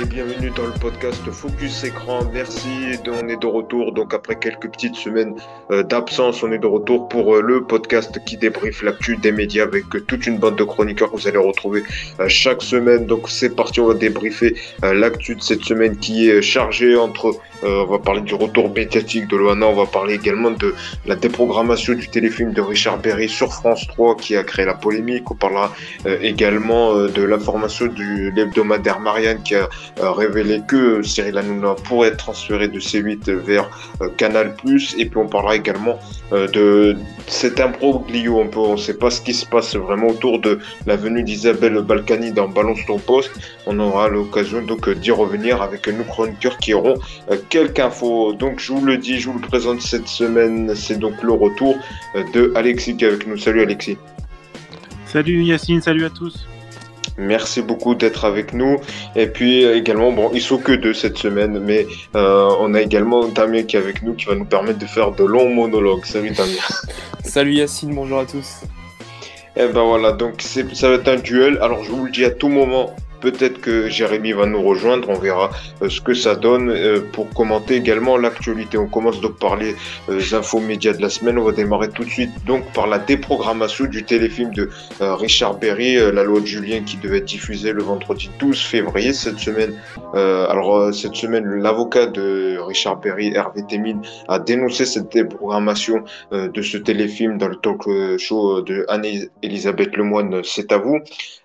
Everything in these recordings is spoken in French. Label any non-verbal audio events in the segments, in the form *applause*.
et bienvenue dans le podcast Focus Écran. Merci, on est de retour. Donc après quelques petites semaines euh, d'absence, on est de retour pour euh, le podcast qui débriefe l'actu des médias avec toute une bande de chroniqueurs que vous allez retrouver euh, chaque semaine. Donc c'est parti, on va débriefer l'actu de cette semaine qui est chargée entre on va parler du retour médiatique de l'OANA, on va parler également de la déprogrammation du téléfilm de Richard Berry sur France 3 qui a créé la polémique. On parlera également de l'information du l'hebdomadaire Marianne qui a euh, révélé que Cyril Hanouna pourrait être transféré de C8 vers euh, Canal+. Et puis on parlera également euh, de cet imbroglio. On ne sait pas ce qui se passe vraiment autour de la venue d'Isabelle Balkany dans Balance ton poste. On aura l'occasion donc d'y revenir avec nos chroniqueurs qui auront quelques infos. Donc je vous le dis, je vous le présente cette semaine. C'est donc le retour de Alexis qui est avec nous. Salut Alexis. Salut Yacine, salut à tous. Merci beaucoup d'être avec nous. Et puis également, bon, ils sont que deux cette semaine, mais euh, on a également Damien qui est avec nous, qui va nous permettre de faire de longs monologues. Salut Damien. *laughs* Salut Yacine, bonjour à tous. Et eh ben voilà, donc ça va être un duel. Alors je vous le dis à tout moment, Peut-être que Jérémy va nous rejoindre, on verra euh, ce que ça donne euh, pour commenter également l'actualité. On commence donc par les euh, infos médias de la semaine. On va démarrer tout de suite donc par la déprogrammation du téléfilm de Richard Berry, La loi de Julien qui devait être diffusé le vendredi 12 février cette semaine. alors cette semaine, l'avocat de Richard Berry, Hervé Temine, a dénoncé cette déprogrammation de ce téléfilm dans le talk show de Anne-Elisabeth Lemoine, C'est à vous.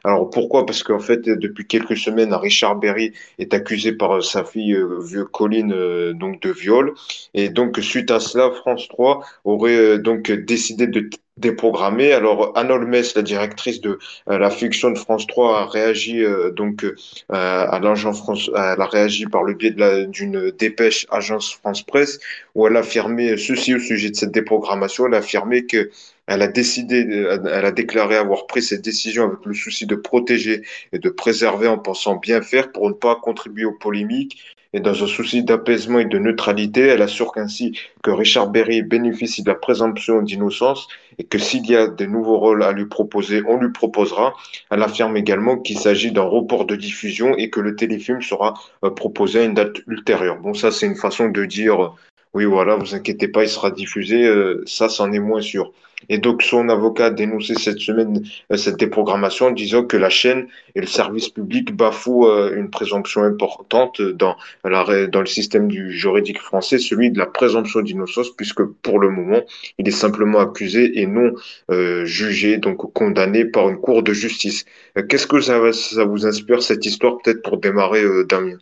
Alors pourquoi? Parce qu'en fait, depuis quelques semaines, Richard Berry est accusé par euh, sa fille euh, vieux Colline euh, donc de viol. Et donc suite à cela, France 3 aurait donc décidé de déprogrammer. Alors Anne Olmes, la directrice de la fiction de France 3, a réagi donc à l'agence France, elle a réagi par le biais d'une dépêche agence France Presse où elle a affirmé ceci au sujet de cette déprogrammation. Elle a affirmé que elle a décidé, elle a déclaré avoir pris cette décision avec le souci de protéger et de préserver en pensant bien faire pour ne pas contribuer aux polémiques. Et dans un souci d'apaisement et de neutralité, elle assure ainsi que Richard Berry bénéficie de la présomption d'innocence et que s'il y a des nouveaux rôles à lui proposer, on lui proposera. Elle affirme également qu'il s'agit d'un report de diffusion et que le téléfilm sera euh, proposé à une date ultérieure. Bon, ça, c'est une façon de dire, oui, voilà, vous inquiétez pas, il sera diffusé. Euh, ça, c'en est moins sûr. Et donc, son avocat a dénoncé cette semaine euh, cette déprogrammation en disant que la chaîne et le service public bafouent euh, une présomption importante dans, le système juridique français, celui de la présomption d'innocence, puisque pour le moment, il est simplement accusé et non euh, jugé, donc condamné par une cour de justice. Qu'est-ce que ça, ça, vous inspire, cette histoire, peut-être pour démarrer, Damien?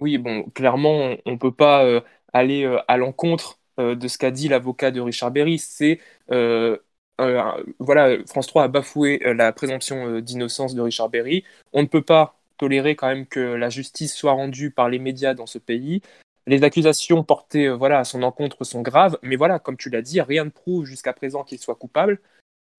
Oui, bon, clairement, on ne peut pas aller à l'encontre euh, de ce qu'a dit l'avocat de Richard Berry. C'est euh, voilà, France 3 a bafoué euh, la présomption d'innocence de Richard Berry. On ne peut pas tolérer quand même que la justice soit rendue par les médias dans ce pays. Les accusations portées voilà, à son encontre sont graves, mais voilà, comme tu l'as dit, rien ne prouve jusqu'à présent qu'il soit coupable.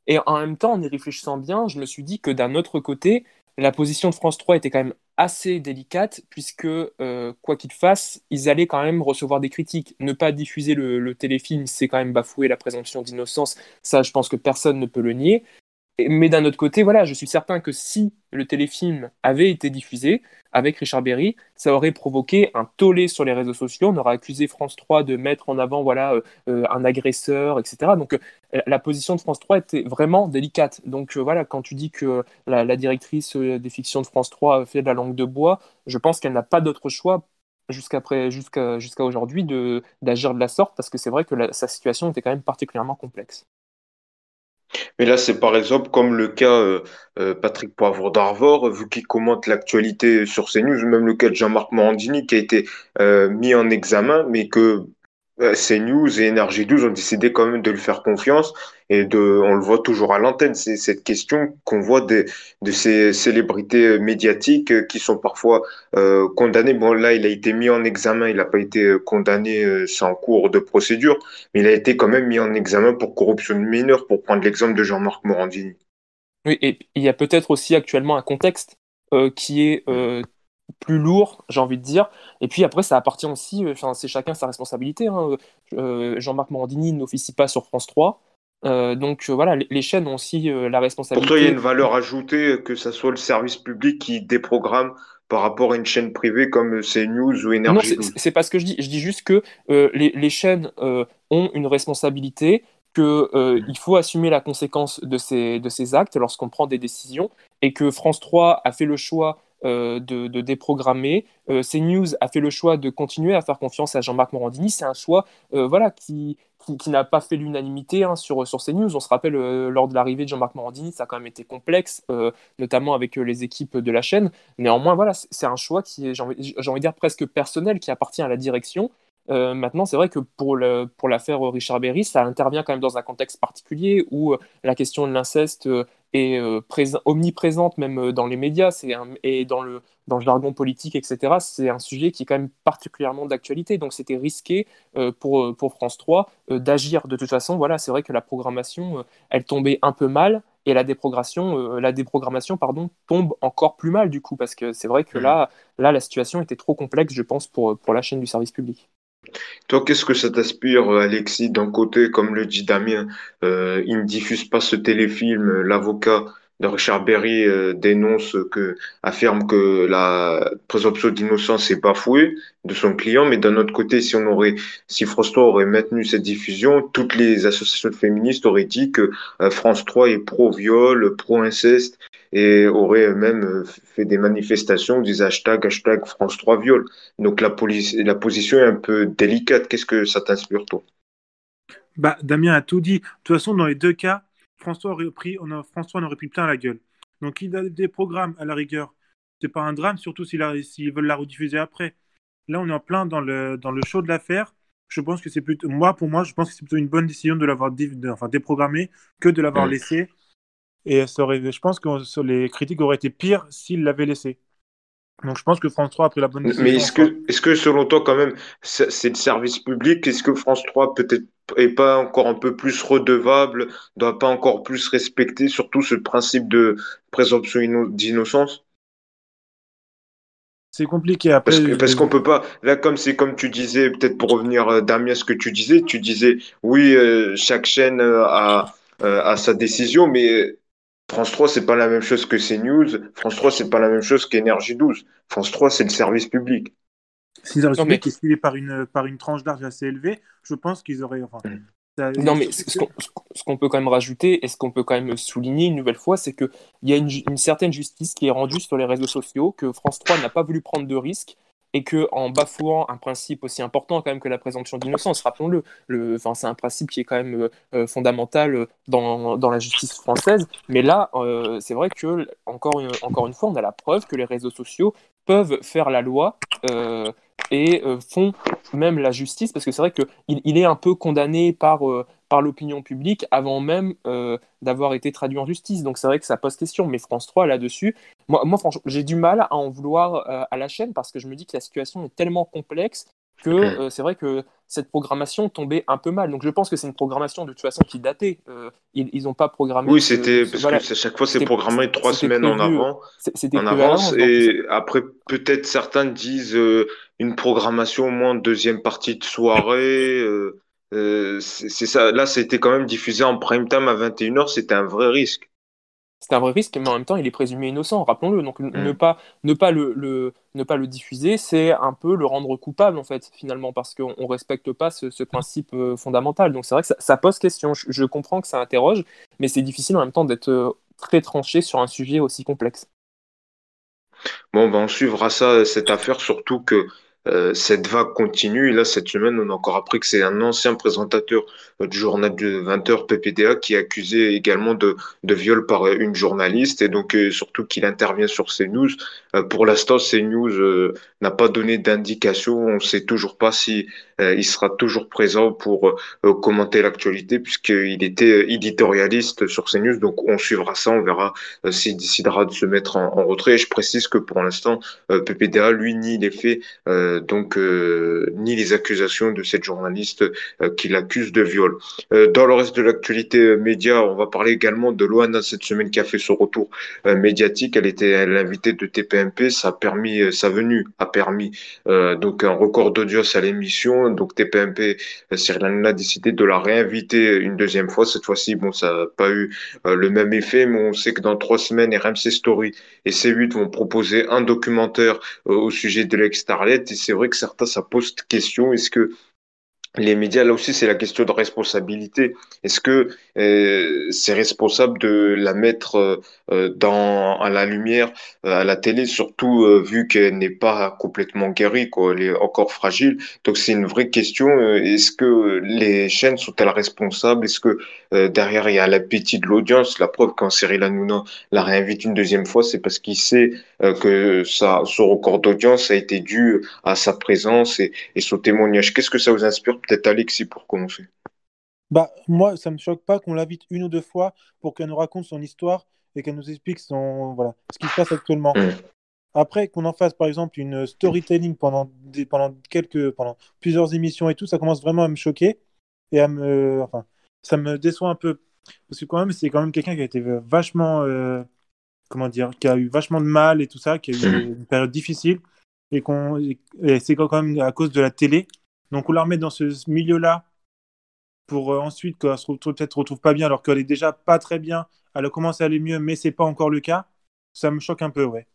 Et en même temps, en y réfléchissant bien, je me suis dit que d'un autre côté, la position de France 3 était quand même assez délicate, puisque euh, quoi qu'ils fassent, ils allaient quand même recevoir des critiques. Ne pas diffuser le téléfilm, c'est quand même bafouer la présomption d'innocence. Ça, je pense que personne ne peut le nier. Mais d'un autre côté, voilà, je suis certain que si le téléfilm avait été diffusé avec Richard Berry, ça aurait provoqué un tollé sur les réseaux sociaux. On aurait accusé France 3 de mettre en avant voilà euh, euh, un agresseur, etc. Donc euh, la position de France 3 était vraiment délicate. Donc voilà, quand tu dis que la, directrice des fictions de France 3 fait de la langue de bois, je pense qu'elle n'a pas d'autre choix jusqu'à aujourd'hui d'agir de la sorte parce que c'est vrai que sa situation était quand même particulièrement complexe. Mais là, c'est par exemple comme le cas euh, euh, Patrick Poivre d'Arvor, vu qu'il commente l'actualité sur CNews, même le cas de Jean-Marc Morandini qui a été euh, mis en examen, mais que euh, CNews et Énergie 12 ont décidé quand même de lui faire confiance et de, on le voit toujours à l'antenne. C'est cette question qu'on voit de ces célébrités médiatiques qui sont parfois euh, condamnées. Bon, là, il a été mis en examen, il n'a pas été condamné euh, sans cours de procédure, mais il a été quand même mis en examen pour corruption mineure, pour prendre l'exemple de Jean-Marc Morandini. Oui, et il y a peut-être aussi actuellement un contexte qui est plus lourd, j'ai envie de dire. Et puis après, ça appartient aussi, euh, enfin, c'est chacun sa responsabilité. Hein. Euh, Jean-Marc Morandini n'officie pas sur France 3. Euh, donc voilà, les, chaînes ont aussi la responsabilité. Pour toi, il y a une valeur ajoutée que ce soit le service public qui déprogramme par rapport à une chaîne privée comme CNews ou Énergie Non, c'est pas ce que je dis. Je dis juste que les, les, chaînes ont une responsabilité qu'il faut assumer la conséquence de ces, de ces actes lorsqu'on prend des décisions et que France 3 a fait le choix de, de, déprogrammer. Euh, CNews a fait le choix de continuer à faire confiance à Jean-Marc Morandini. C'est un choix euh, voilà, qui, qui, n'a pas fait l'unanimité hein, sur, CNews. On se rappelle, lors de l'arrivée de Jean-Marc Morandini, ça a quand même été complexe, notamment avec les équipes de la chaîne. Néanmoins, voilà, c'est un choix qui est, j'ai envie, de dire, presque personnel, qui appartient à la direction euh, maintenant, c'est vrai que pour, le, pour l'affaire Richard Berry, ça intervient quand même dans un contexte particulier où euh, la question de l'inceste euh, est omniprésente même dans les médias c'est et dans le, dans le jargon politique, etc. C'est un sujet qui est quand même particulièrement d'actualité. Donc c'était risqué pour, pour France 3 d'agir. De toute façon, voilà, c'est vrai que la programmation, elle tombait un peu mal et la déprogrammation, la déprogrammation pardon, tombe encore plus mal du coup, parce que c'est vrai que mmh. là, là, la situation était trop complexe, je pense, pour, pour la chaîne du service public. Toi, qu'est-ce que ça t'inspire, Alexis? D'un côté, comme le dit Damien, euh, il ne diffuse pas ce téléfilm. L'avocat de Richard Berry euh, dénonce que, affirme que la présomption d'innocence est bafouée de son client. Mais d'un autre côté, si on aurait, si France 3 aurait maintenu cette diffusion, toutes les associations féministes auraient dit que euh, France 3 est pro-viol, pro-inceste et aurait même euh, fait des manifestations, des hashtags, hashtag France 3 viol. Donc la, police, la position est un peu délicate. Qu'est-ce que ça t'inspire, toi? Bah, Damien a tout dit. De toute façon, dans les deux cas, François aurait pris, on a, François en aurait pris plein la gueule. Donc il a des programmes à la rigueur. C'est pas un drame, surtout s'ils veulent la rediffuser après. Là, on est en plein dans le, dans le show de l'affaire. Je pense que c'est plutôt, moi, pour moi, je pense que c'est plutôt une bonne décision de l'avoir enfin, déprogrammé que de l'avoir laissé et ça aurait, je pense que les critiques auraient été pires s'il l'avait laissé. Donc je pense que France 3 a pris la bonne décision. Mais est-ce que, est que selon toi, quand même, c'est le service public? Est-ce que France 3 peut-être est pas encore un peu plus redevable, doit pas encore plus respecter surtout ce principe de présomption d'innocence? C'est compliqué après. Parce, parce qu'on peut pas. Là, comme c'est comme tu disais, peut-être pour revenir, euh, Damien, ce que tu disais, tu disais, oui, euh, chaque chaîne euh, a, a sa décision, mais France 3, c'est pas la même chose que CNews. France 3, c'est pas la même chose qu'Énergie 12. France 3, c'est le service public. Si le service public est suivi par une, par une tranche d'argent assez élevée, je pense qu'ils auraient. Enfin, mm. non, mais ce qu'on peut quand même rajouter et ce qu'on peut quand même souligner une nouvelle fois, c'est qu'il y a une, une, certaine justice qui est rendue sur les réseaux sociaux, que France 3 n'a pas voulu prendre de risques et que en bafouant un principe aussi important quand même que la présomption d'innocence, rappelons-le, le, enfin, c'est un principe qui est quand même euh, euh, fondamental dans, dans, la justice française, mais là, euh, c'est vrai que encore une, encore une fois, on a la preuve que les réseaux sociaux peuvent faire la loi et font même la justice, parce que c'est vrai qu'il il est un peu condamné par par l'opinion publique avant même euh, d'avoir été traduit en justice. Donc c'est vrai que ça pose question. Mais France 3 là-dessus, moi, moi franchement, j'ai du mal à en vouloir euh, à la chaîne parce que je me dis que la situation est tellement complexe que euh, c'est vrai que cette programmation tombait un peu mal. Donc je pense que c'est une programmation de toute façon qui datait. ils n'ont pas programmé. Oui, c'était parce que chaque fois c'est programmé trois semaines en avant, en avance. et après peut-être certains disent une programmation au moins deuxième partie de soirée. Euh, c'est ça. Là, c'était quand même diffusé en prime time à 21h. C'était un vrai risque. C'était un vrai risque, mais en même temps, il est présumé innocent, rappelons-le. Donc, ne, mm. pas, ne, pas le, ne pas le diffuser, c'est un peu le rendre coupable, en fait, finalement, parce qu'on ne respecte pas ce, principe euh, fondamental. Donc, c'est vrai que ça, pose question. Je, comprends que ça interroge, mais c'est difficile en même temps d'être euh, très tranché sur un sujet aussi complexe. Bon, ben, on suivra ça, cette affaire, surtout que euh, cette vague continue. Et là, cette semaine, on a encore appris que c'est un ancien présentateur euh, du journal de 20h PPDA qui est accusé également de, de viol par euh, une journaliste et donc surtout qu'il intervient sur CNews. pour l'instant, CNews n'a pas donné d'indication. On ne sait toujours pas si il sera toujours présent pour commenter l'actualité puisqu'il était éditorialiste sur CNews. Donc, on suivra ça. On verra s'il décidera de se mettre en, retrait. Et je précise que pour l'instant, PPDA, lui, nie les faits euh, donc euh, ni les accusations de cette journaliste euh, qui l'accuse de viol. dans le reste de l'actualité média, on va parler également de Loana cette semaine qui a fait son retour médiatique. Elle était l'invitée de TPMP. Ça a permis, sa venue a permis donc un record d'audience à l'émission. Donc TPMP, Cyril Hanouna a décidé de la réinviter une deuxième fois. Cette fois-ci, bon, ça n'a pas eu le même effet, mais on sait que dans trois semaines, RMC Story et C8 vont proposer un documentaire au sujet de l'ex-Starlet. Et c'est vrai que certains, ça pose question. Est-ce que les médias, là aussi, c'est la question de responsabilité. Est-ce que euh, c'est responsable de la mettre euh, dans à la lumière euh, à la télé, surtout vu qu'elle n'est pas complètement guérie, quoi, elle est encore fragile. Donc c'est une vraie question. Est-ce que les chaînes sont-elles responsables? Est-ce que derrière il y a l'appétit de l'audience? La preuve quand Cyril Hanouna la réinvite une deuxième fois, c'est parce qu'il sait que ça, son record d'audience a été dû à sa présence et, et son témoignage. Qu'est-ce que ça vous inspire Peut-être Alexis pour commencer. Bah, moi, ça me choque pas qu'on l'invite une ou deux fois pour qu'elle nous raconte son histoire et qu'elle nous explique son, voilà, ce qui se passe actuellement. Mm. Après, qu'on en fasse par exemple une storytelling pendant, des, pendant, quelques, pendant plusieurs émissions et tout, ça commence vraiment à me choquer et à me. Enfin, ça me déçoit un peu. Parce que quand même, c'est quand même quelqu'un qui a été vachement. Euh, comment dire Qui a eu vachement de mal et tout ça, qui a eu mm. une période difficile. Et, et c'est quand même à cause de la télé donc on la remet dans ce milieu-là pour euh, ensuite qu'elle se retrouve peut-être retrouve pas bien alors qu'elle est déjà pas très bien. Elle commence à aller mieux, mais c'est pas encore le cas. Ça me choque un peu, ouais.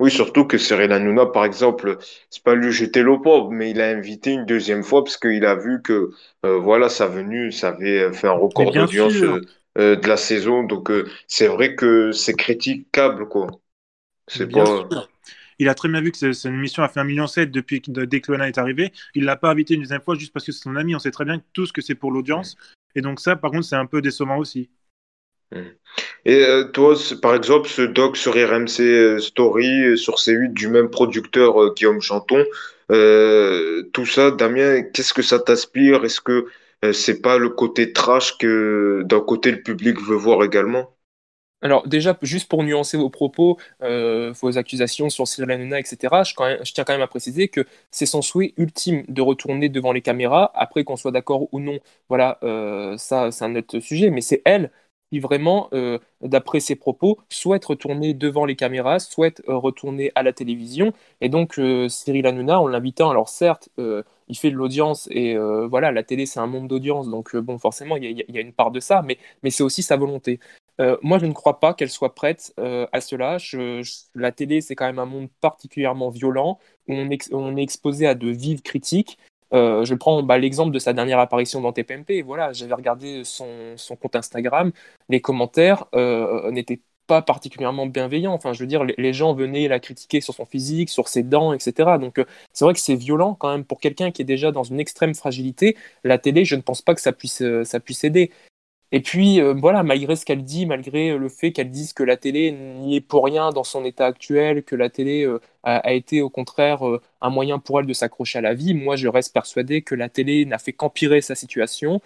Oui, surtout que Cyril Hanouna, par exemple, c'est pas lui jeter l'eau pauvre, mais il a invité une deuxième fois parce qu'il a vu que euh, voilà, sa venue, ça avait fait un record d'audience euh, de la saison. Donc c'est vrai que c'est critiquable, quoi. C'est pas. Il a très bien vu que cette émission a fait un million depuis que dès que est arrivé. Il l'a pas invité une deuxième fois juste parce que c'est son ami. On sait très bien tout ce que c'est pour l'audience. Et donc ça, par contre, c'est un peu décevant aussi. Hmm. Et euh, toi, par exemple, ce doc sur RMC euh, Story, euh, sur C8, du même producteur Guillaume Chanton, tout ça, Damien, qu'est-ce que ça t'aspire Est-ce que c'est pas le côté trash que d'un côté le public veut voir également? Alors déjà, juste pour nuancer vos propos, euh, vos accusations sur Cyril Hanouna, etc., je, tiens quand même à préciser que c'est son souhait ultime de retourner devant les caméras, après qu'on soit d'accord ou non, voilà, euh, ça c'est un autre sujet, mais c'est elle qui vraiment, euh, d'après ses propos, souhaite retourner devant les caméras, souhaite retourner à la télévision, et donc Cyril Hanouna, en l'invitant, alors certes, il fait de l'audience et voilà, la télé c'est un monde d'audience, donc bon, forcément il y, a une part de ça, mais c'est aussi sa volonté. Euh, moi, je ne crois pas qu'elle soit prête euh, à cela. la télé, c'est quand même un monde particulièrement violent, où on, est exposé à de vives critiques. Euh, je prends bah, l'exemple de sa dernière apparition dans TPMP. Voilà, j'avais regardé son, compte Instagram. Les commentaires n'étaient pas particulièrement bienveillants. Enfin, je veux dire, les, gens venaient la critiquer sur son physique, sur ses dents, etc. Donc, c'est vrai que c'est violent quand même pour quelqu'un qui est déjà dans une extrême fragilité. La télé, je ne pense pas que ça puisse, ça puisse aider. Et puis, euh, voilà, malgré ce qu'elle dit, malgré le fait qu'elle dise que la télé n'y est pour rien dans son état actuel, que la télé euh, a, été au contraire euh, un moyen pour elle de s'accrocher à la vie, moi je reste persuadé que la télé n'a fait qu'empirer sa situation,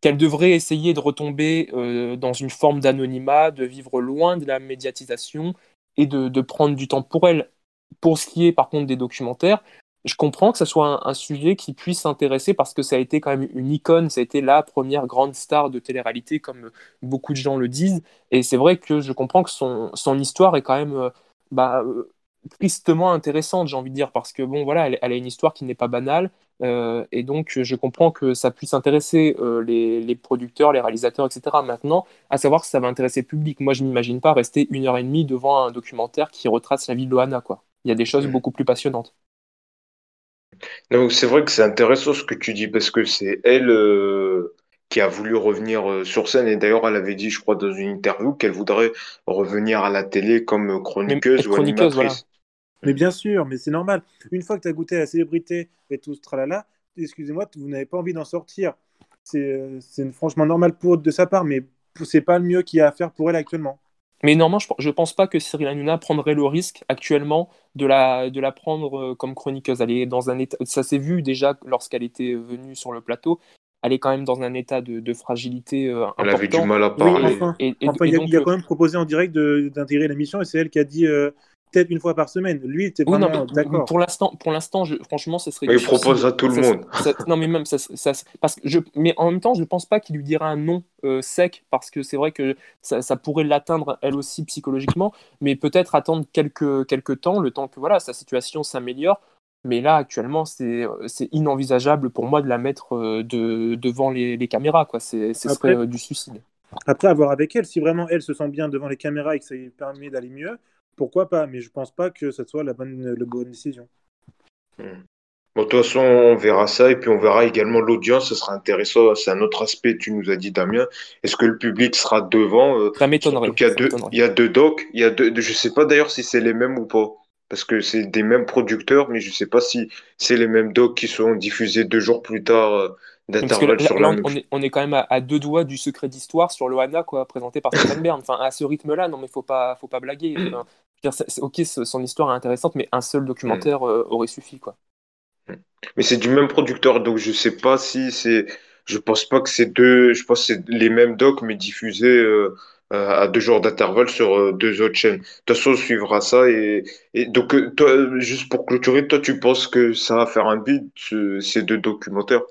qu'elle devrait essayer de retomber dans une forme d'anonymat, de vivre loin de la médiatisation et de prendre du temps pour elle. Pour ce qui est par contre des documentaires, je comprends que ce soit un, sujet qui puisse s'intéresser parce que ça a été quand même une icône, ça a été la première grande star de télé-réalité, comme beaucoup de gens le disent. Et c'est vrai que je comprends que son, son histoire est quand même euh, bah, euh, tristement intéressante, j'ai envie de dire, parce que bon, voilà, elle, a une histoire qui n'est pas banale. Euh, et donc, je comprends que ça puisse intéresser les, les, producteurs, les réalisateurs, etc. Maintenant, à savoir si ça va intéresser le public. Moi, je n'imagine pas rester une heure et demie devant un documentaire qui retrace la vie de Loana, quoi. Il y a des choses beaucoup plus passionnantes. C'est vrai que c'est intéressant ce que tu dis parce que c'est elle euh, qui a voulu revenir euh, sur scène et d'ailleurs elle avait dit, je crois, dans une interview qu'elle voudrait revenir à la télé comme chroniqueuse ou animatrice. Mais bien sûr, mais c'est normal. Une fois que tu as goûté à la célébrité et tout ce tralala, excusez-moi, vous n'avez pas envie d'en sortir. C'est euh, franchement normal pour de sa part, mais c'est pas le mieux qu'il y a à faire pour elle actuellement. Mais normalement, je ne pense pas que Cyril Hanouna prendrait le risque actuellement de la, de la prendre euh, comme chroniqueuse. Elle est dans un état, ça s'est vu déjà lorsqu'elle était venue sur le plateau. Elle est quand même dans un état de, de fragilité important. Elle avait du mal à parler. et, il, a, quand même proposé en direct d'intégrer l'émission et c'est elle qui a dit euh, peut-être une fois par semaine. Lui, était vraiment d'accord. Pour l'instant, pour l'instant, franchement, ce serait. il propose à tout le monde. *laughs* non, mais même ça, ça, parce que je, mais en même temps, je ne pense pas qu'il lui dira un non euh, sec parce que c'est vrai que ça, ça pourrait l'atteindre elle aussi psychologiquement, mais peut-être attendre quelques quelques temps, le temps que voilà sa situation s'améliore Mais là, actuellement, c'est inenvisageable pour moi de la mettre de, devant les, les caméras. Quoi. Ce serait du suicide. Après, avoir avec elle, si vraiment elle se sent bien devant les caméras et que ça lui permet d'aller mieux, pourquoi pas Mais je pense pas que ce soit la bonne, la bonne décision. Hmm. Bon, de toute façon, on verra ça et puis on verra également l'audience. Ce sera intéressant. C'est un autre aspect, tu nous as dit, Damien. Est-ce que le public sera devant euh, Ça m'étonnerait. Il, y a deux, il y a deux docs. Il y a deux, je sais pas d'ailleurs si c'est les mêmes ou pas. Parce que c'est des mêmes producteurs, mais je sais pas si c'est les mêmes docs qui seront diffusés deux jours plus tard euh, d'intervalle sur la on, est, on est quand même à, deux doigts du secret d'histoire sur Loana, quoi, présenté par Stéphane Bern. Enfin, à ce rythme-là, non, mais faut pas, faut pas blaguer. Ok, son histoire est intéressante, mais un seul documentaire mm. euh, aurait suffi, quoi. Mm. Mais c'est du même producteur, donc je sais pas si c'est. Je pense pas que c'est deux. Je pense c'est les mêmes docs, mais diffusés euh, à deux jours d'intervalle sur euh, deux autres chaînes. De toute façon, on suivra ça. Et, et donc, toi, juste pour clôturer, toi, tu penses que ça va faire un bid, ces deux documentaires?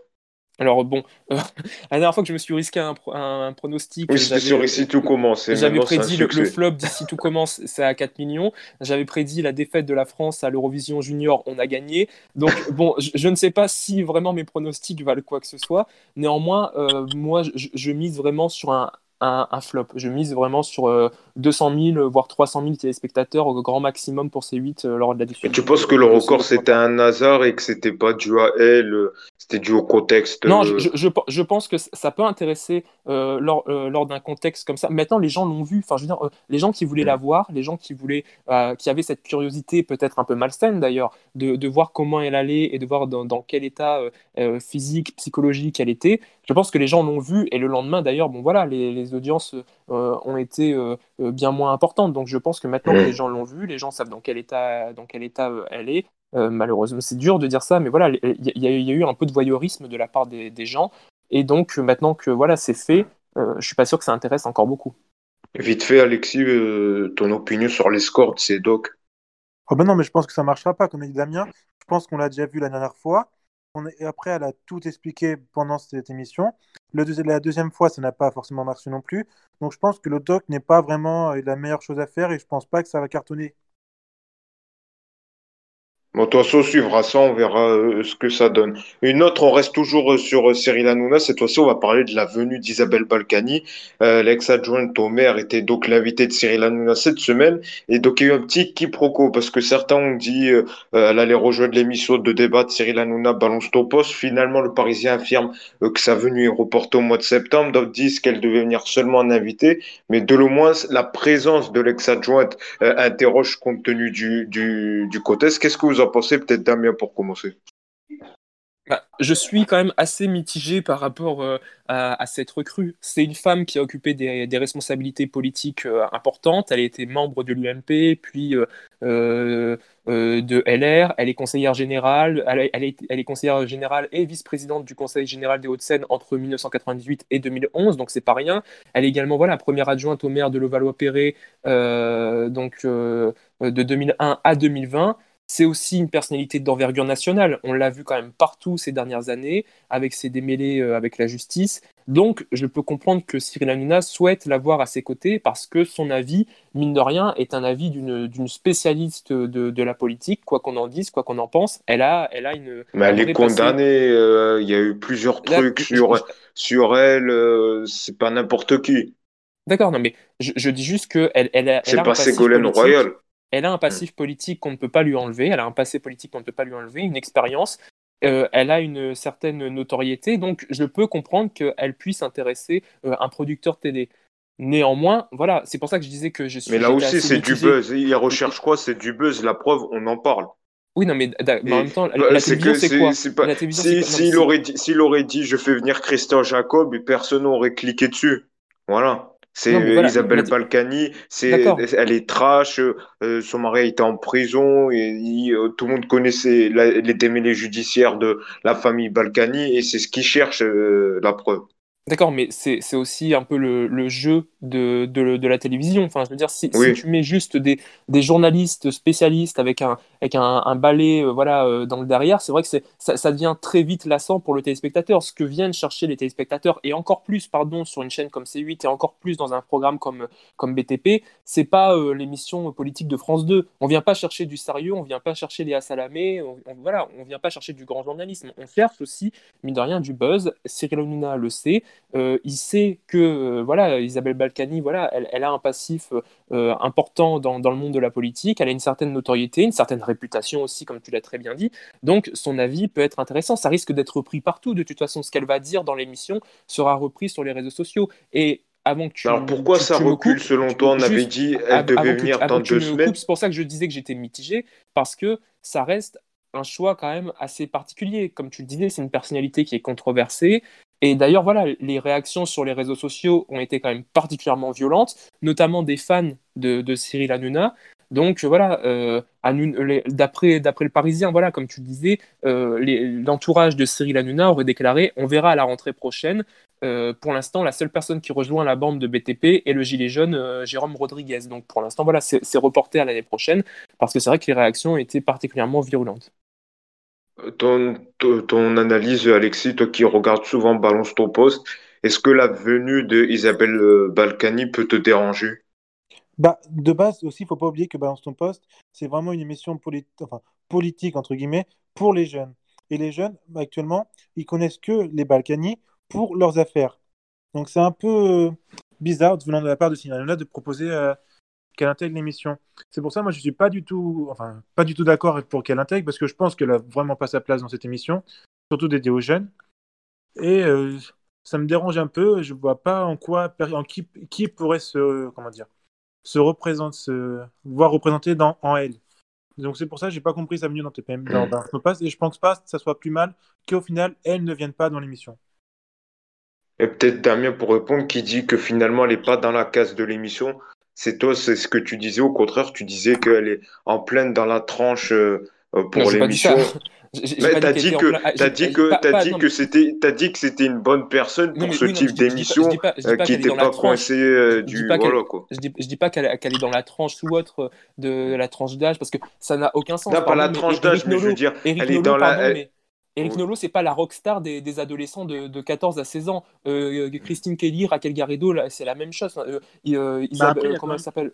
Alors bon, euh, *laughs* la dernière fois que je me suis risqué un, un, pronostic, oui, Ici tout commence. J'avais prédit le, flop d'ici tout commence, c'est à 4 millions. J'avais prédit la défaite de la France à l'Eurovision Junior, on a gagné. Donc bon, je, ne sais pas si vraiment mes pronostics valent quoi que ce soit. Néanmoins, euh, moi, je, mise vraiment sur un, un, flop. Je mise vraiment sur 200 euh, 000, voire 300 000 téléspectateurs au grand maximum pour ces 8 euh, lors de la diffusion. tu penses que le record c'était un hasard et que c'était pas dû à elle, c'était dû au contexte Non, je, je, pense que ça peut intéresser lors, lors d'un contexte comme ça. Maintenant, les gens l'ont vu. Enfin, je veux dire, les gens qui voulaient la voir, les gens qui voulaient, qui avaient cette curiosité, peut-être un peu malsaine d'ailleurs, de, de, voir comment elle allait et de voir dans, dans quel état physique, psychologique elle était. Je pense que les gens l'ont vu et le lendemain d'ailleurs, bon voilà, les, les audiences euh, ont été euh, euh, bien moins importantes. Donc je pense que maintenant que les gens l'ont vu, les gens savent dans quel état, dans quel état elle est. malheureusement, c'est dur de dire ça, mais voilà, il y, a eu un peu de voyeurisme de la part des, gens. Et donc maintenant que voilà, c'est fait, je suis pas sûr que ça intéresse encore beaucoup. Vite fait, Alexis, ton opinion sur les scores de ces docs Oh ben non, mais je pense que ça marchera pas, comme dit Damien. Je pense qu'on l'a déjà vu la dernière fois. Et après, elle a tout expliqué pendant cette émission. Le la deuxième fois, ça n'a pas forcément marché non plus. Donc je pense que le doc n'est pas vraiment euh, la meilleure chose à faire et je pense pas que ça va cartonner. Bon, de toute façon, on suivra ça, on verra euh, ce que ça donne. Une autre, on reste toujours euh, sur Cyril Hanouna. Cette fois-ci, on va parler de la venue d'Isabelle Balkany. L'ex-adjointe au maire était donc l'invité de Cyril Hanouna cette semaine. Et donc, il y a eu un petit quiproquo parce que certains ont dit qu'elle allait rejoindre l'émission de débat de Cyril Hanouna, Balance ton poste. Finalement, le Parisien affirme que sa venue est reportée au mois de septembre. D'autres disent qu'elle devait venir seulement en invité. Mais de le moins, la présence de l'ex-adjointe interroge compte tenu du, du, du Qu'est-ce que vous en pensez peut-être Damien pour commencer bah, je suis quand même assez mitigé par rapport euh, à, cette recrue. C'est une femme qui a occupé des, responsabilités politiques euh, importantes. Elle a été membre de l'UMP, puis euh, de LR. Elle est conseillère générale. Elle est conseillère générale et vice-présidente du Conseil général des Hauts-de-Seine entre 1998 et 2011, donc c'est pas rien. Elle est également voilà première adjointe au maire de Levallois-Perret, donc de 2001 à 2020. C'est aussi une personnalité d'envergure nationale. On l'a vu quand même partout ces dernières années, avec ses démêlés euh, avec la justice. Donc, je peux comprendre que Cyril Hanouna souhaite l'avoir à ses côtés parce que son avis, mine de rien, est un avis d'une spécialiste de, la politique, quoi qu'on en dise, quoi qu'on en pense. Elle a, elle a une. Mais elle est condamnée. Euh, il y a eu plusieurs trucs sur, sur elle. Euh, c'est pas n'importe qui. D'accord, non, mais je, dis juste qu'elle elle, elle, C'est pas Ségolène Royal. Elle a un passif politique qu'on ne peut pas lui enlever, elle a un passé politique qu'on ne peut pas lui enlever, une expérience, euh, elle a une certaine notoriété, donc je peux comprendre qu'elle puisse intéresser euh, un producteur télé. Néanmoins, voilà, c'est pour ça que je disais que je suis. Mais là aussi, c'est du buzz. Il recherche quoi? C'est du buzz. La preuve, on en parle. Oui, non, mais, en même temps, la, télévision, c'est quoi? S'il aurait, dit, aurait dit je fais venir Christian Jacob, personne n'aurait cliqué dessus. Voilà. C'est Isabelle Balkany, c'est, elle est trash, euh, son mari était en prison, et, euh, tout le monde connaissait les démêlés judiciaires de la famille Balkany, et c'est ce qui cherche euh, la preuve. D'accord, mais c'est aussi un peu le, le jeu de, de, de, la télévision. Enfin, je veux dire, si, si tu mets juste des, des, journalistes spécialistes avec un, avec un, un balai euh, voilà, euh, dans le derrière, c'est vrai que ça, ça devient très vite lassant pour le téléspectateur. Ce que viennent chercher les téléspectateurs, et encore plus, pardon, sur une chaîne comme C8 et encore plus dans un programme comme, comme BTP, c'est pas euh, l'émission politique de France 2. On vient pas chercher du sérieux, on vient pas chercher Léa Salamé, on, voilà, on vient pas chercher du grand journalisme. On cherche aussi, mine de rien, du buzz. Cyril Hanouna le sait. Euh, il sait que euh, voilà, Isabelle Balkany, voilà, elle, a un passif euh, important dans, le monde de la politique, elle a une certaine notoriété, une certaine réputation aussi, comme tu l'as très bien dit. Donc son avis peut être intéressant. Ça risque d'être repris partout. De toute façon, ce qu'elle va dire dans l'émission sera repris sur les réseaux sociaux. Et avant que tu, Alors pourquoi ça recule selon toi On avait dit elle devait venir dans deux semaines. C'est pour ça que je disais que j'étais mitigé parce que ça reste un choix quand même assez particulier. Comme tu le disais, c'est une personnalité qui est controversée. Et d'ailleurs, voilà, les réactions sur les réseaux sociaux ont été quand même particulièrement violentes, notamment des fans de, Cyril Hanouna. Donc voilà, euh, d'après le Parisien, voilà, comme tu disais, euh, l'entourage de Cyril Hanouna aurait déclaré on verra à la rentrée prochaine. Euh, pour l'instant, la seule personne qui rejoint la bande de BTP est le gilet jaune Jérôme Rodriguez. Donc pour l'instant, voilà, c'est reporté à l'année prochaine parce que c'est vrai que les réactions étaient particulièrement virulentes. Ton, analyse, Alexis, toi qui regardes souvent Balance ton poste, est-ce que la venue de Isabelle euh, Balkany peut te déranger? Bah, De base aussi, il ne faut pas oublier que Balance ton poste, c'est vraiment une émission politique, entre guillemets, pour les jeunes. Et les jeunes, actuellement, ils connaissent que les Balkany pour leurs affaires. Donc c'est un peu euh, bizarre venant de la part de Sinaloa de proposer euh, qu'elle intègre l'émission. C'est pour ça, moi, je suis pas du tout, enfin, pas du tout d'accord pour qu'elle intègre, parce que je pense qu'elle a vraiment pas sa place dans cette émission, surtout dédiée aux jeunes. Et euh, ça me dérange un peu. Je vois pas en quoi, en qui, pourrait se, comment dire, se représenter, se voir représenter dans en elle. Donc c'est pour ça que j'ai pas compris sa venue dans TPM, et je pense pas que ça soit plus mal qu'au final elle ne vienne pas dans l'émission. Et peut-être Damien pour répondre qui dit que finalement elle n'est pas dans la case de l'émission c'est toi, c'est ce que tu disais. Au contraire, tu disais qu'elle est en pleine dans la tranche euh, euh, pour l'émission. *laughs* T'as dit, que t'as dit que t'as dit que c'était t'as dit que c'était une bonne personne pour ce type d'émission qui n'était pas, coincé euh, du voilà quoi. Je dis, je dis pas qu'elle est dans la tranche ou autre de la tranche d'âge parce que ça n'a aucun sens. Non, pas la tranche d'âge, mais je veux dire, elle est dans la. Eric Nolo, c'est pas la rockstar des, des adolescents de, de, 14 à 16 ans. Euh, Christine Kelly, Raquel Garrido, c'est la même chose. Euh, euh, bah, comment elle s'appelle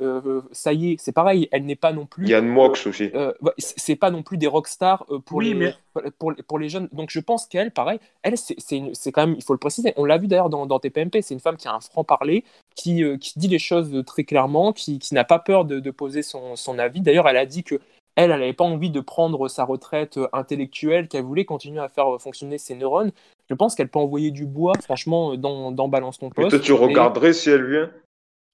Ça y est, c'est pareil. Elle n'est pas non plus. Yann Mox aussi. c'est pas non plus des rockstars pour, les, pour, pour, les jeunes. Donc je pense qu'elle, pareil, elle, c'est quand même, il faut le préciser. On l'a vu d'ailleurs dans, dans, TPMP. C'est une femme qui a un franc parler, qui, qui dit les choses très clairement, qui, qui n'a pas peur de, de poser son, son avis. D'ailleurs, elle a dit que elle, elle n'avait pas envie de prendre sa retraite euh, intellectuelle, qu'elle voulait continuer à faire euh, fonctionner ses neurones. Je pense qu'elle peut envoyer du bois, franchement, euh, dans, dans Balance ton poste. Peut-être tu regarderais si elle vient?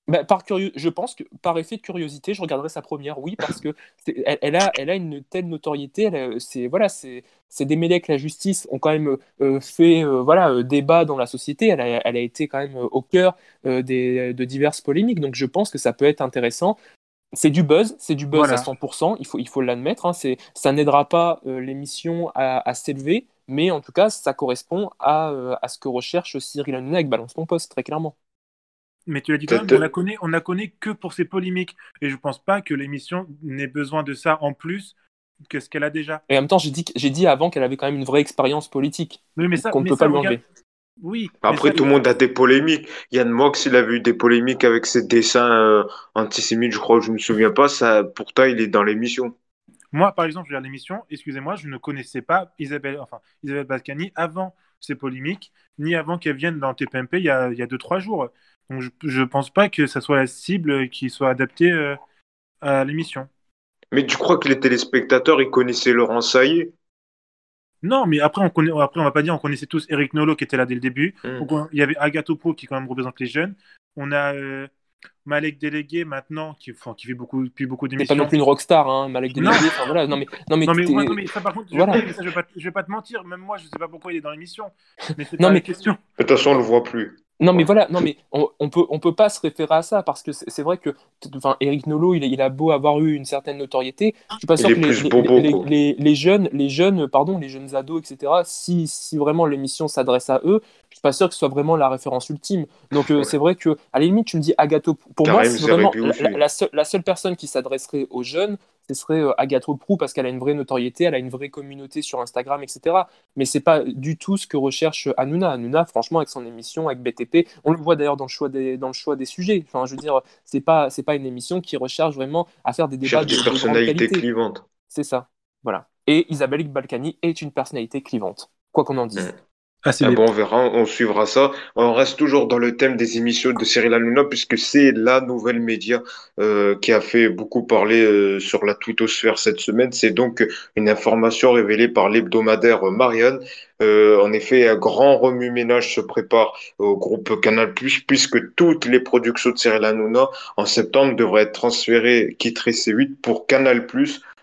Bah, par curieux, je pense que par effet de curiosité, je regarderai sa première, oui, parce que *laughs* elle, a, elle a une telle notoriété. C'est voilà, c'est des que la justice ont quand même fait voilà débat dans la société. Elle a, elle a été quand même au cœur des, de diverses polémiques. Donc je pense que ça peut être intéressant c'est du buzz, c'est du buzz à 100%, il faut, il faut l'admettre. Hein, ça n'aidera pas euh, l'émission à, s'élever, mais en tout cas, ça correspond à, euh, à ce que recherche Cyril Hanouna avec Balance ton poste, très clairement. Mais tu l'as dit quand même, on la connaît, on la connaît que pour ses polémiques. Et je pense pas que l'émission n'ait besoin de ça en plus que ce qu'elle a déjà. Et en même temps, j'ai dit, j'ai dit avant qu'elle avait quand même une vraie expérience politique. Oui, mais ça, qu'on ne peut pas lui enlever. Oui. Après, tout le monde a des polémiques. Yann Mox, il a eu des polémiques avec ses dessins euh, antisémites, je crois, je me souviens pas. Ça, pourtant, il est dans l'émission. Moi, par exemple, je regarde l'émission, excusez-moi, je ne connaissais pas Isabelle, enfin, Isabelle Bascani avant ces polémiques, ni avant qu'elle vienne dans TPMP il y a 2-3 jours. Donc, je ne pense pas que ça soit la cible qui soit adaptée euh, à l'émission. Mais tu crois que les téléspectateurs, ils connaissaient Laurent Saillé non, mais après, on connaît, après, on va pas dire, on connaissait tous Eric Nolo qui était là dès le début. Hmm. il y avait Agathe qui quand même représente les jeunes. On a euh, Malek Délégué maintenant qui, enfin, qui fait beaucoup, depuis beaucoup d'émissions. C'est pas non plus une rockstar, hein, Malek Délégué. Non. voilà, non mais, non mais, non, mais, ça, par contre, je, vais pas, je, vais pas, te mentir. Même moi, je sais pas pourquoi il est dans l'émission. Mais c'est pas mais... question. De toute façon, on le voit plus. Non, mais voilà, non, mais on, on, peut, on peut pas se référer à ça parce que c'est vrai que, enfin, Eric Nolot, il, il, a beau avoir eu une certaine notoriété, je suis pas sûr que les, les, les, les, jeunes, les jeunes, pardon, les jeunes ados, etc. Si, si vraiment l'émission s'adresse à eux, je suis pas sûr que ce soit vraiment la référence ultime. Donc euh, c'est vrai que, à la limite, tu me dis Agathe, pour moi, c'est vraiment la, la, seule, la seule personne qui s'adresserait aux jeunes, ce serait euh, Agathe Prou parce qu'elle a une vraie notoriété, elle a une vraie communauté sur Instagram, etc. Mais c'est pas du tout ce que recherche Hanouna. Hanouna, franchement, avec son émission, avec BTP, on le voit d'ailleurs dans le choix des dans le choix des sujets. Enfin, je veux dire, c'est pas c'est pas une émission qui recherche vraiment à faire des débats de, personnalités clivantes. C'est ça, voilà. Et Isabelle Balkany est une personnalité clivante, quoi qu'on en dise. Ah, ah bon, on verra, on suivra ça. On reste toujours dans le thème des émissions de Cyril Hanouna puisque c'est la nouvelle média euh, qui a fait beaucoup parler euh, sur la twittosphère cette semaine. C'est donc une information révélée par l'hebdomadaire Marianne. Euh, en effet, un grand remue-ménage se prépare au groupe Canal+, puisque toutes les productions de Cyril Hanouna en septembre devraient être transférées, quitteraient C8 pour Canal+,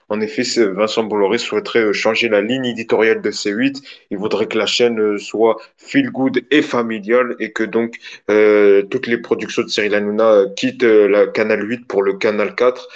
en effet, Vincent Bolloré souhaiterait euh, changer la ligne éditoriale de C8. Il voudrait que la chaîne euh, soit feel good et familiale et que donc euh, toutes les productions de Cyril Hanouna quittent la Canal 8 pour le Canal 4.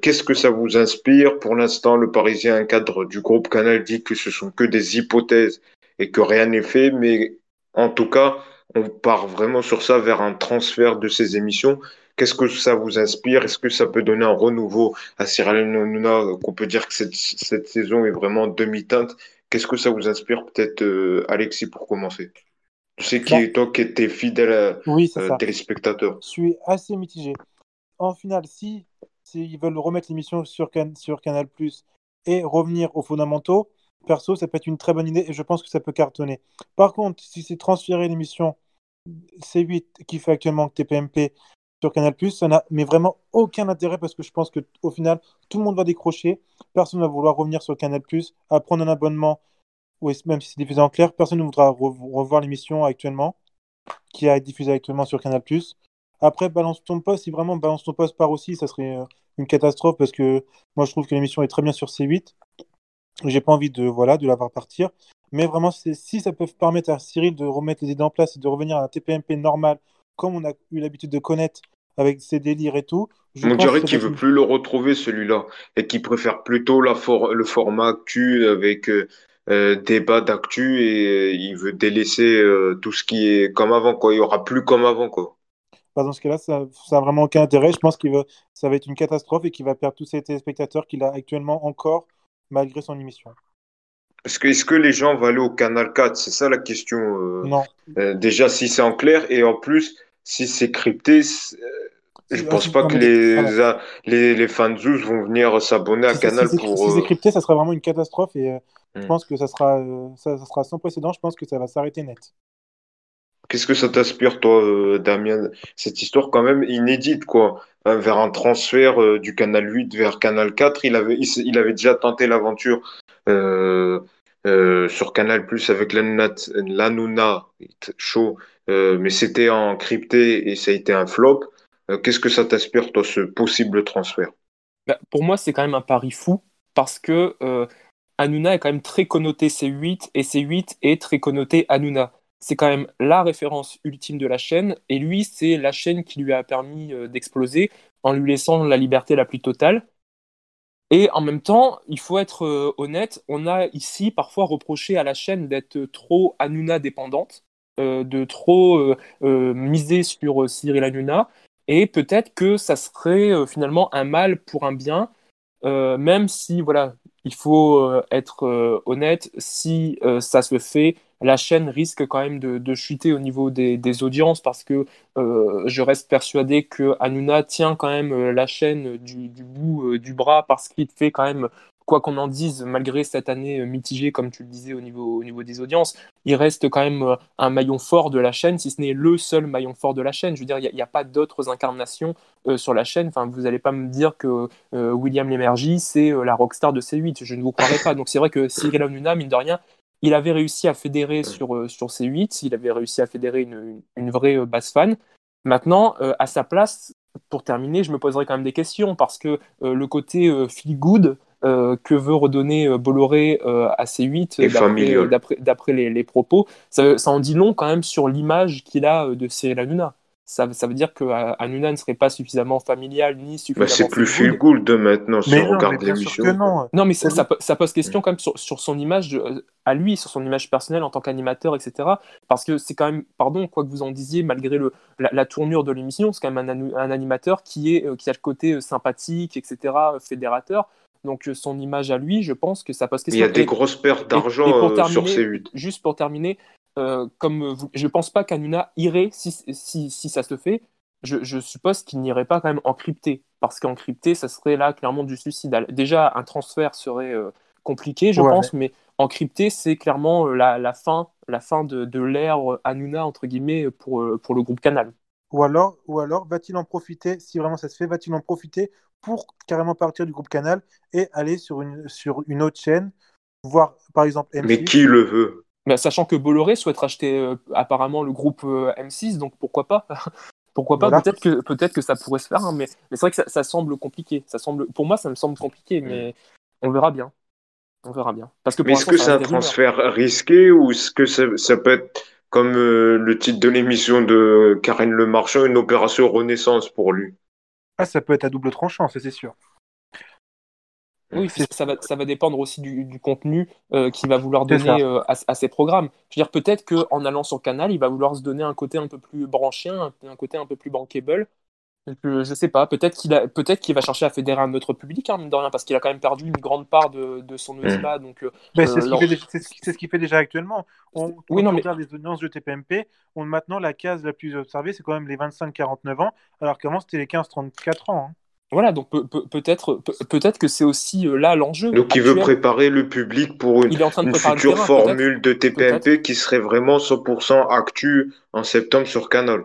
Qu'est-ce que ça vous inspire? Pour l'instant, le Parisien, un cadre du groupe Canal, dit que ce sont que des hypothèses et que rien n'est fait, mais en tout cas, on part vraiment sur ça vers un transfert de ces émissions. Qu'est-ce que ça vous inspire? Est-ce que ça peut donner un renouveau à Cyril Hanouna qu'on peut dire que cette, cette saison est vraiment demi-teinte? Qu'est-ce que ça vous inspire Peut-être euh, Alexis pour commencer? Tu sais qui est toi qui étais fidèle à, oui, euh, téléspectateur. Je suis assez mitigé. En finale, si, ils veulent remettre l'émission sur, sur Canal Plus et revenir aux fondamentaux, perso, ça peut être une très bonne idée et je pense que ça peut cartonner. Par contre, si c'est transférer l'émission C8 qui fait actuellement TPMP sur Canal+, ça n'a mais vraiment aucun intérêt parce que je pense qu'au final, tout le monde va décrocher. Personne ne va vouloir revenir sur Canal+, à prendre un abonnement, ou même si c'est diffusé en clair, personne ne voudra revoir l'émission actuellement, qui été diffusée actuellement sur Canal+. Après, Balance ton poste, si vraiment Balance ton poste part aussi, ça serait euh, une catastrophe parce que moi je trouve que l'émission est très bien sur C8. J'ai pas envie de, voilà, de la voir partir. Mais vraiment, si ça peut permettre à Cyril de remettre les idées en place et de revenir à un TPMP normal comme on a eu l'habitude de connaître avec ses délires et tout. on dirait qu'il veut plus le retrouver celui-là et qu'il préfère plutôt la le format actu avec euh, euh, débat d'actu et il veut délaisser euh, tout ce qui est comme avant quoi. Il y aura plus comme avant quoi. Bah, dans ce cas-là, ça n'a vraiment aucun intérêt. Je pense que ça va être une catastrophe et qu'il va perdre tous ses téléspectateurs qu'il a actuellement encore malgré son émission. Est-ce que, est que les gens vont aller au Canal 4 C'est ça la question. non. déjà, si c'est en clair et en plus, si c'est crypté, euh, je ne pense pas que les, les, les, fans Zeus vont venir s'abonner à Canal pour. Si c'est euh, crypté, ça sera vraiment une catastrophe et euh, je hmm. pense que ça sera, ça, sera sans précédent. Je pense que ça va s'arrêter net. Qu'est-ce que ça t'inspire, toi, Damien? Cette histoire, quand même inédite, quoi. Hein, vers un transfert du Canal 8 vers Canal 4. Il avait, il, avait déjà tenté l'aventure sur Canal Plus avec l'Anouna Show mais c'était encrypté et ça a été un flop. Euh, qu'est-ce que ça t'inspire, toi, ce possible transfert? Bah, Pour moi, c'est quand même un pari fou parce que euh, Hanouna est quand même très connoté C8 et C8 est très connoté Hanouna. C'est quand même la référence ultime de la chaîne et lui, c'est la chaîne qui lui a permis d'exploser en lui laissant la liberté la plus totale. Et en même temps, il faut être honnête, on a ici parfois reproché à la chaîne d'être trop Hanouna dépendante. Euh, de trop euh, euh, miser sur Cyril Hanouna. Et peut-être que ça serait finalement un mal pour un bien, même si, voilà, il faut être honnête, si ça se fait, la chaîne risque quand même de, chuter au niveau des, audiences parce que je reste persuadé que Hanouna tient quand même la chaîne du, du bout du bras parce qu'il fait quand même quoi qu'on en dise, malgré cette année euh, mitigée, comme tu le disais au niveau, au niveau des audiences, il reste quand même euh, un maillon fort de la chaîne, si ce n'est le seul maillon fort de la chaîne. Je veux dire, il n'y a, pas d'autres incarnations euh, sur la chaîne. Enfin, vous n'allez pas me dire que William Lémergie, c'est la rockstar de C8. Je ne vous croirais pas. Donc c'est vrai que Cyril Hanouna, mine de rien, il avait réussi à fédérer sur, sur C8, il avait réussi à fédérer une, vraie base fan. Maintenant, à sa place, pour terminer, je me poserai quand même des questions parce que le côté feel good que veut redonner Bolloré à C8 d'après les, propos? Ça, ça, en dit long quand même sur l'image qu'il a de Cyril Hanouna ça, veut dire que euh, Hanouna ne serait pas suffisamment familial ni bah, suffisamment. c'est plus feel good maintenant si on regarde l'émission. Non. non, mais ça, ça, pose question quand même sur, sur son image euh, à lui, sur son image personnelle en tant qu'animateur, etc. Parce que c'est quand même, pardon, quoi que vous en disiez, malgré le, la, tournure de l'émission, c'est quand même un, un, animateur qui, est, euh, qui a le côté sympathique, etc., fédérateur. Donc son image à lui, je pense que ça pose question. Il y a des grosses pertes d'argent sur ces 8. Juste pour terminer, euh, comme je ne pense pas qu'Anuna irait, si, si, si, ça se fait, je, je suppose qu'il n'irait pas quand même encrypté, parce qu'encrypté, ça serait là clairement du suicide. Déjà, un transfert serait euh, compliqué, je pense, mais encrypté, c'est clairement euh, la, la, fin, la fin de, de l'ère Anuna, entre guillemets, pour, pour le groupe Canal. Ou alors, ou alors va-t-il en profiter, si vraiment ça se fait, va-t-il en profiter pour carrément partir du groupe Canal et aller sur une, sur une autre chaîne, voir par exemple M6. Mais qui le veut? Bah, sachant que Bolloré souhaite racheter euh, apparemment le groupe euh, M6, donc pourquoi pas *laughs* Pourquoi pas Peut-être que, peut que ça pourrait se faire, hein, mais, c'est vrai que ça, semble compliqué. Ça semble, pour moi, ça me semble compliqué, mais on verra bien. On verra bien. Parce que est-ce que c'est un transfert risqué ou est-ce que ça, peut être, comme euh, le titre de l'émission de Karine Le Marchand, une opération renaissance pour lui? Ah, ça peut être à double tranchant, ça c'est sûr. Oui, ça va, ça va dépendre aussi du, contenu euh, qu'il va vouloir donner euh, à, ses programmes. Je veux dire, peut-être qu'en allant sur Canal, il va vouloir se donner un côté un peu plus branché, un, côté un peu plus bankable. Je, je sais pas, peut-être qu'il peut qu'il va chercher à fédérer un autre public, hein, mine de rien, parce qu'il a quand même perdu une grande part de, de son mm. audimat. Donc, euh, c'est ce qu'il fait, déjà actuellement. On, oui, non, on regarde les audiences de TPMP, on, maintenant la case la plus observée, c'est quand même les 25-49 ans, alors qu'avant c'était les 15-34 ans. Hein. Voilà, donc peut-être peut-être que c'est aussi euh, là l'enjeu. Donc il veut préparer le public pour une, future formule de TPMP qui serait vraiment 100% actu en septembre sur Canal.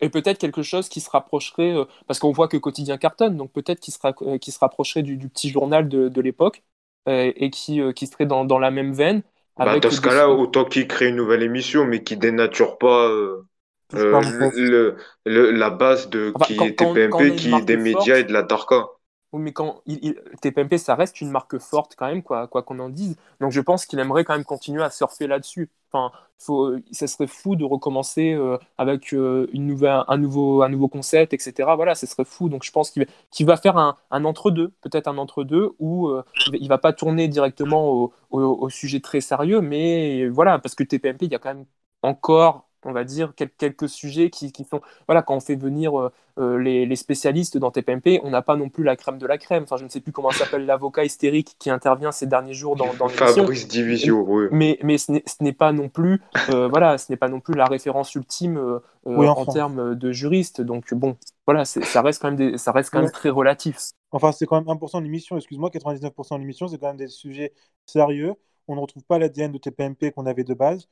Et, peut-être quelque chose qui se rapprocherait, euh, parce qu'on voit que Quotidien cartonne, donc peut-être qui, sera, euh, qui se rapprocherait du, petit journal de, l'époque et qui, qui serait dans, dans la même veine. Bah, dans ce cas-là, autant qu'il crée une nouvelle émission, mais qui dénature pas euh, le, le, la base de qui est TPMP, qui est des médias et de la Tarka. Oui, mais quand il, TPMP, ça reste une marque forte quand même, quoi qu'on en dise. Donc je pense qu'il aimerait quand même continuer à surfer là-dessus. Enfin, faut, ça serait fou de recommencer euh, avec euh, une nouvelle, un, nouveau, un nouveau concept, etc. Voilà, ce serait fou. Donc je pense qu'il va faire un, entre-deux, peut-être un entre-deux, où il va pas tourner directement au, au, au, sujet très sérieux, mais voilà, parce que TPMP, il y a quand même encore on va dire, quelques sujets qui, qui sont. Voilà, quand on fait venir euh, euh, les, spécialistes dans TPMP, on n'a pas non plus la crème de la crème. Enfin, je ne sais plus comment s'appelle l'avocat hystérique qui intervient ces derniers jours dans, dans Fabrice Divisio, oui. Mais, mais ce n'est pas non plus, euh, *laughs* voilà, ce n'est pas non plus la référence ultime en termes de juriste. Donc, bon, voilà, ça reste quand même, ça reste quand même très relatif. Enfin, c'est quand même 1% de l'émission, excuse-moi, 99% de l'émission, c'est quand même des sujets sérieux. On ne retrouve pas l'ADN de TPMP qu'on avait de base.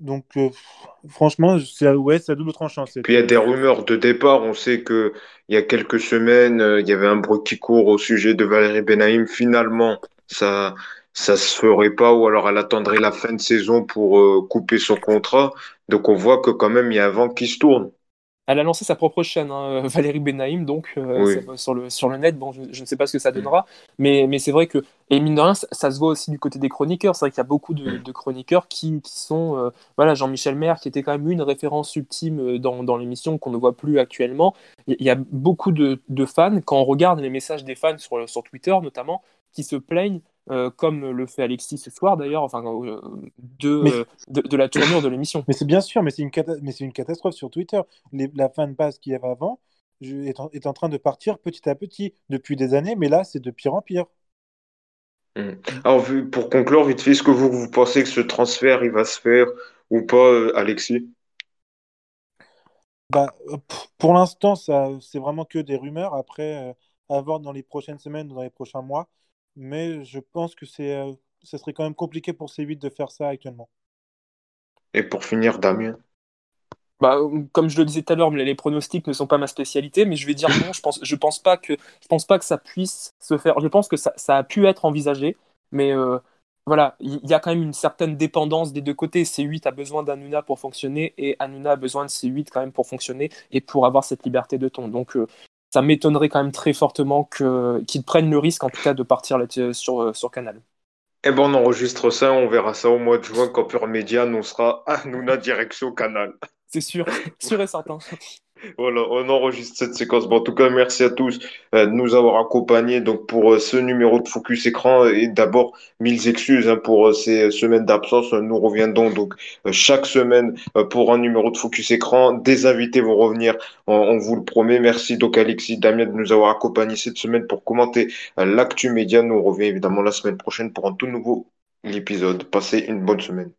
Donc, euh, franchement, c'est ouais, à double tranchant. Puis il y a des rumeurs de départ. On sait que il y a quelques semaines, euh, il y avait un bruit qui court au sujet de Valérie Benaïm. Finalement, ça ça se ferait pas, ou alors elle attendrait la fin de saison pour euh, couper son contrat. Donc on voit que quand même il y a un vent qui se tourne. Elle a lancé sa propre chaîne, hein, Valérie Benaïm, donc euh, sur, le, sur le net. Bon, je, ne sais pas ce que ça donnera, mais, mais c'est vrai que, et mine de rien, ça, se voit aussi du côté des chroniqueurs. C'est vrai qu'il y a beaucoup de, chroniqueurs qui, qui sont. Euh, voilà, Jean-Michel Maire, qui était quand même une référence ultime euh, dans, dans l'émission qu'on ne voit plus actuellement. Il y a beaucoup de, de, fans, quand on regarde les messages des fans sur, sur Twitter notamment, qui se plaignent euh, comme le fait Alexis ce soir d'ailleurs, enfin, euh, de, de, la tournure de l'émission. Mais c'est bien sûr, mais c'est une, une, catastrophe sur Twitter. Les, la fan base qu'il y avait avant est en, est en, train de partir petit à petit depuis des années, mais là, c'est de pire en pire. Hmm. Alors, pour conclure, vite fait, est-ce que vous, vous pensez que ce transfert, il va se faire ou pas, euh, Alexis? Bah, Pour l'instant, c'est vraiment que des rumeurs. Après, à voir dans les prochaines semaines ou dans les prochains mois mais je pense que c'est, euh, ce serait quand même compliqué pour C8 de faire ça actuellement. Et pour finir, Damien bah, comme je le disais tout à l'heure, les pronostics ne sont pas ma spécialité, mais je vais dire non. Je pense, je pense pas que, je pense pas que ça puisse se faire. Je pense que ça, ça a pu être envisagé, mais euh, voilà, il y, a quand même une certaine dépendance des deux côtés. C8 a besoin d'Anuna pour fonctionner et Anuna a besoin de C8 quand même pour fonctionner et pour avoir cette liberté de ton. Donc, euh, ça m'étonnerait quand même très fortement qu'ils prennent le risque, en tout cas, de partir sur, sur Canal. Eh ben, on enregistre ça, on verra ça au mois de juin quand Pure Media annoncera *laughs* à Nouna direction Canal. C'est sûr, *laughs* sûr et certain. Voilà, on enregistre cette séquence. En tout cas, merci à tous euh, de nous avoir accompagnés donc pour euh, ce numéro de Focus Écran. Et d'abord, mille excuses hein, pour euh, ces semaines d'absence. Nous reviendrons donc chaque semaine pour un numéro de Focus Écran. Des invités vont revenir, on, vous le promet. Merci donc Alexis, Damien de nous avoir accompagnés cette semaine pour commenter l'actu média. Nous reviendrons évidemment la semaine prochaine pour un tout nouveau épisode. Passez une bonne semaine.